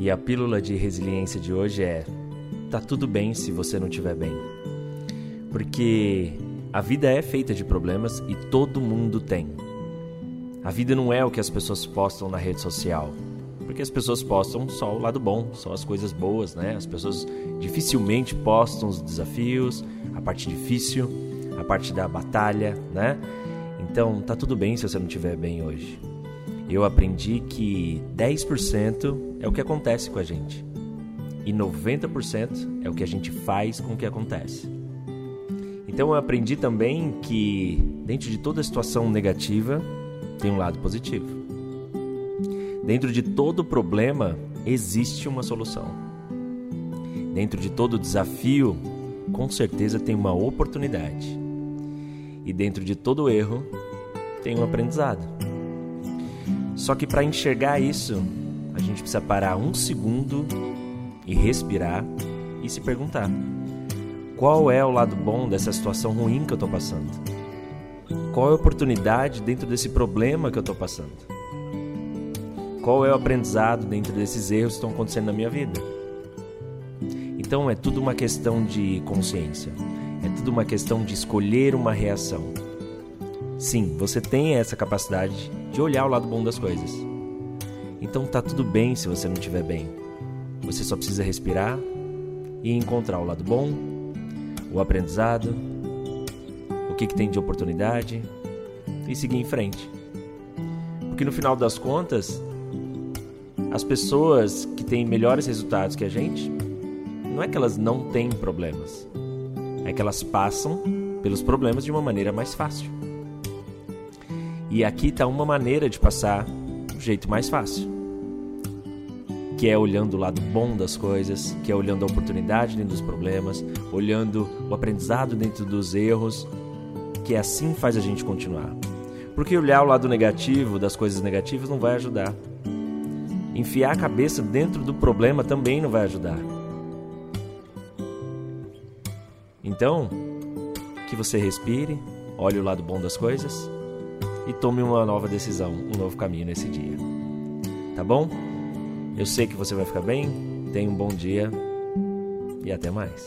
E a pílula de resiliência de hoje é: tá tudo bem se você não estiver bem. Porque a vida é feita de problemas e todo mundo tem. A vida não é o que as pessoas postam na rede social. Porque as pessoas postam só o lado bom, só as coisas boas, né? As pessoas dificilmente postam os desafios, a parte difícil, a parte da batalha, né? Então, tá tudo bem se você não estiver bem hoje. Eu aprendi que 10% é o que acontece com a gente e 90% é o que a gente faz com o que acontece. Então eu aprendi também que dentro de toda situação negativa tem um lado positivo. Dentro de todo problema existe uma solução. Dentro de todo desafio, com certeza tem uma oportunidade. E dentro de todo erro, tem um aprendizado. Só que para enxergar isso, a gente precisa parar um segundo e respirar e se perguntar: qual é o lado bom dessa situação ruim que eu estou passando? Qual é a oportunidade dentro desse problema que eu estou passando? Qual é o aprendizado dentro desses erros que estão acontecendo na minha vida? Então é tudo uma questão de consciência, é tudo uma questão de escolher uma reação. Sim, você tem essa capacidade de olhar o lado bom das coisas. Então tá tudo bem se você não estiver bem. Você só precisa respirar e encontrar o lado bom, o aprendizado, o que, que tem de oportunidade e seguir em frente. Porque no final das contas, as pessoas que têm melhores resultados que a gente, não é que elas não têm problemas, é que elas passam pelos problemas de uma maneira mais fácil. E aqui está uma maneira de passar do jeito mais fácil. Que é olhando o lado bom das coisas, que é olhando a oportunidade dentro dos problemas, olhando o aprendizado dentro dos erros, que assim faz a gente continuar. Porque olhar o lado negativo das coisas negativas não vai ajudar. Enfiar a cabeça dentro do problema também não vai ajudar. Então, que você respire, olhe o lado bom das coisas e tome uma nova decisão, um novo caminho nesse dia. Tá bom? Eu sei que você vai ficar bem. Tenha um bom dia e até mais.